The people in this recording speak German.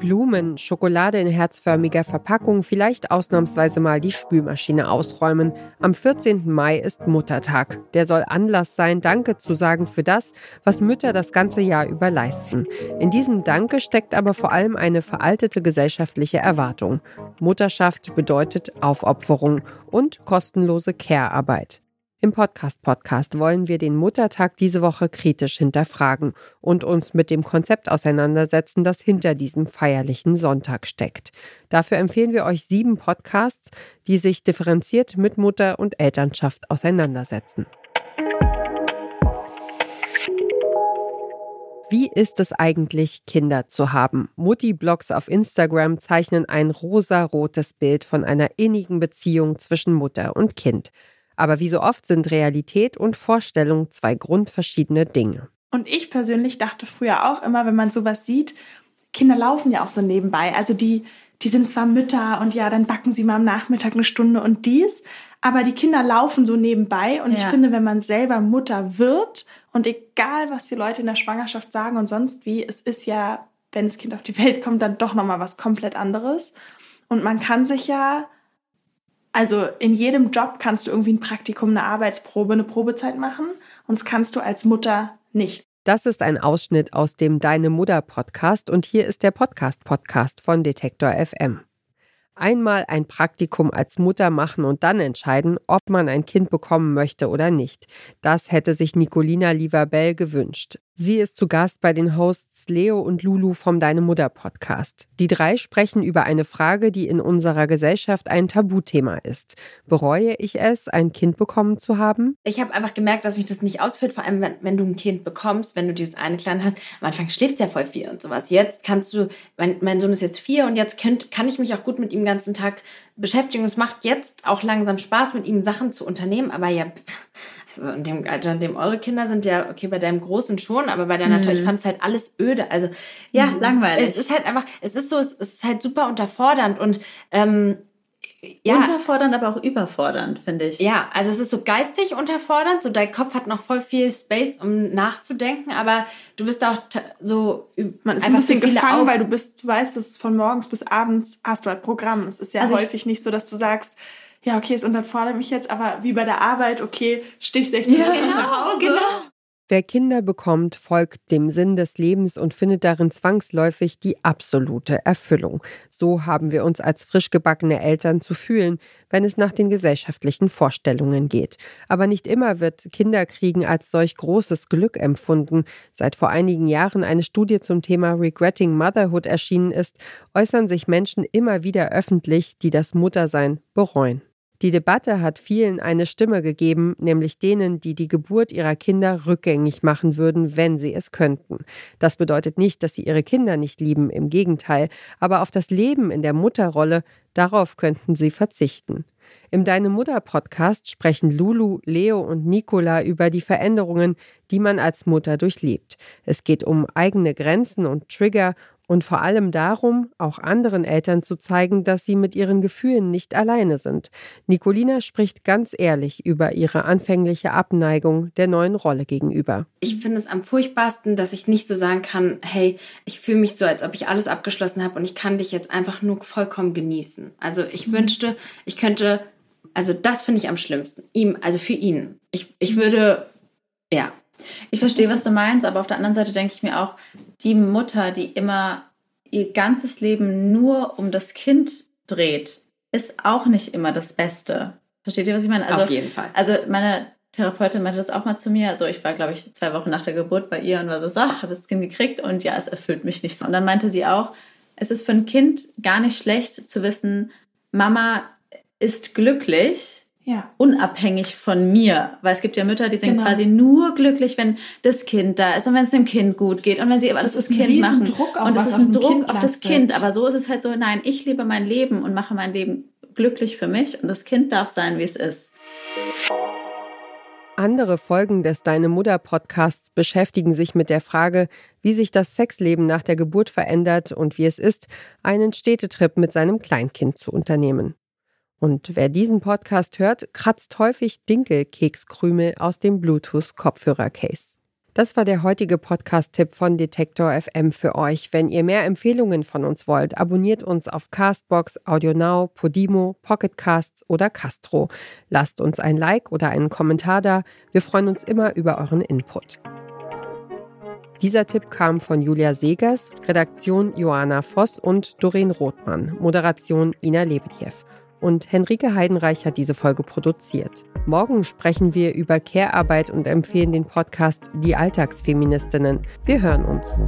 Blumen, Schokolade in herzförmiger Verpackung, vielleicht ausnahmsweise mal die Spülmaschine ausräumen. Am 14. Mai ist Muttertag. Der soll Anlass sein, Danke zu sagen für das, was Mütter das ganze Jahr über leisten. In diesem Danke steckt aber vor allem eine veraltete gesellschaftliche Erwartung. Mutterschaft bedeutet Aufopferung und kostenlose Care-Arbeit. Im Podcast-Podcast wollen wir den Muttertag diese Woche kritisch hinterfragen und uns mit dem Konzept auseinandersetzen, das hinter diesem feierlichen Sonntag steckt. Dafür empfehlen wir euch sieben Podcasts, die sich differenziert mit Mutter und Elternschaft auseinandersetzen. Wie ist es eigentlich, Kinder zu haben? Mutti-Blogs auf Instagram zeichnen ein rosa-rotes Bild von einer innigen Beziehung zwischen Mutter und Kind. Aber wie so oft sind Realität und Vorstellung zwei grundverschiedene Dinge. Und ich persönlich dachte früher auch immer, wenn man sowas sieht, Kinder laufen ja auch so nebenbei. Also die, die sind zwar Mütter und ja, dann backen sie mal am Nachmittag eine Stunde und dies, aber die Kinder laufen so nebenbei. Und ja. ich finde, wenn man selber Mutter wird und egal, was die Leute in der Schwangerschaft sagen und sonst wie, es ist ja, wenn das Kind auf die Welt kommt, dann doch nochmal was komplett anderes. Und man kann sich ja also in jedem Job kannst du irgendwie ein Praktikum, eine Arbeitsprobe, eine Probezeit machen und das kannst du als Mutter nicht. Das ist ein Ausschnitt aus dem Deine Mutter Podcast und hier ist der Podcast Podcast von Detektor FM. Einmal ein Praktikum als Mutter machen und dann entscheiden, ob man ein Kind bekommen möchte oder nicht. Das hätte sich Nicolina Liverbell gewünscht. Sie ist zu Gast bei den Hosts Leo und Lulu vom Deine Mutter Podcast. Die drei sprechen über eine Frage, die in unserer Gesellschaft ein Tabuthema ist. Bereue ich es, ein Kind bekommen zu haben? Ich habe einfach gemerkt, dass mich das nicht ausführt, vor allem wenn, wenn, du ein Kind bekommst, wenn du dieses eine Kleine hast. Am Anfang schläft es ja voll viel und sowas. Jetzt kannst du, mein, mein Sohn ist jetzt vier und jetzt könnt, kann ich mich auch gut mit ihm den ganzen Tag beschäftigen. Es macht jetzt auch langsam Spaß, mit ihm Sachen zu unternehmen, aber ja, also in dem Alter, in dem eure Kinder sind ja, okay, bei deinem Großen schon, aber bei deiner mhm. Tochter, ich fand es halt alles öde. Also ja, mhm. langweilig. Es ist halt einfach, es ist so, es ist halt super unterfordernd und ähm, ja. Unterfordernd, aber auch überfordernd, finde ich. Ja, also es ist so geistig unterfordernd, so dein Kopf hat noch voll viel Space, um nachzudenken, aber du bist auch so man ist ein bisschen so gefangen, weil du bist, du weißt, dass von morgens bis abends hast du halt Programm. Es ist ja also häufig nicht so, dass du sagst, ja, okay, es unterfordert mich jetzt, aber wie bei der Arbeit, okay, Stich 16 ja, genau, nach Hause. Genau. Wer Kinder bekommt, folgt dem Sinn des Lebens und findet darin zwangsläufig die absolute Erfüllung. So haben wir uns als frisch gebackene Eltern zu fühlen, wenn es nach den gesellschaftlichen Vorstellungen geht. Aber nicht immer wird Kinderkriegen als solch großes Glück empfunden. Seit vor einigen Jahren eine Studie zum Thema Regretting Motherhood erschienen ist, äußern sich Menschen immer wieder öffentlich, die das Muttersein bereuen. Die Debatte hat vielen eine Stimme gegeben, nämlich denen, die die Geburt ihrer Kinder rückgängig machen würden, wenn sie es könnten. Das bedeutet nicht, dass sie ihre Kinder nicht lieben, im Gegenteil, aber auf das Leben in der Mutterrolle, darauf könnten sie verzichten. Im Deine Mutter Podcast sprechen Lulu, Leo und Nicola über die Veränderungen, die man als Mutter durchlebt. Es geht um eigene Grenzen und Trigger und vor allem darum, auch anderen Eltern zu zeigen, dass sie mit ihren Gefühlen nicht alleine sind. Nicolina spricht ganz ehrlich über ihre anfängliche Abneigung der neuen Rolle gegenüber. Ich finde es am furchtbarsten, dass ich nicht so sagen kann, hey, ich fühle mich so, als ob ich alles abgeschlossen habe und ich kann dich jetzt einfach nur vollkommen genießen. Also ich mhm. wünschte, ich könnte, also das finde ich am schlimmsten. Ihm, also für ihn. Ich, ich würde, ja, ich verstehe, was du meinst, aber auf der anderen Seite denke ich mir auch, die Mutter, die immer ihr ganzes Leben nur um das Kind dreht, ist auch nicht immer das Beste. Versteht ihr, was ich meine? Also, auf jeden Fall. Also meine Therapeutin meinte das auch mal zu mir. Also ich war, glaube ich, zwei Wochen nach der Geburt bei ihr und war so, so habe das Kind gekriegt und ja, es erfüllt mich nicht so. Und dann meinte sie auch, es ist für ein Kind gar nicht schlecht zu wissen, Mama ist glücklich ja. unabhängig von mir. Weil es gibt ja Mütter, die sind genau. quasi nur glücklich, wenn das Kind da ist und wenn es dem Kind gut geht und wenn sie alles fürs Kind machen. Druck und es ist ein Druck kind auf das Kind. Aber so ist es halt so, nein, ich lebe mein Leben und mache mein Leben glücklich für mich und das Kind darf sein, wie es ist. Andere Folgen des Deine Mutter Podcasts beschäftigen sich mit der Frage, wie sich das Sexleben nach der Geburt verändert und wie es ist, einen Städtetrip mit seinem Kleinkind zu unternehmen. Und wer diesen Podcast hört, kratzt häufig Dinkelkekskrümel aus dem Bluetooth-Kopfhörer-Case. Das war der heutige Podcast-Tipp von Detektor FM für euch. Wenn ihr mehr Empfehlungen von uns wollt, abonniert uns auf Castbox, AudioNow, Podimo, Pocketcasts oder Castro. Lasst uns ein Like oder einen Kommentar da. Wir freuen uns immer über euren Input. Dieser Tipp kam von Julia Segers, Redaktion Joanna Voss und Doreen Rothmann, Moderation Ina Lebedjew. Und Henrike Heidenreich hat diese Folge produziert. Morgen sprechen wir über Care-Arbeit und empfehlen den Podcast Die Alltagsfeministinnen. Wir hören uns.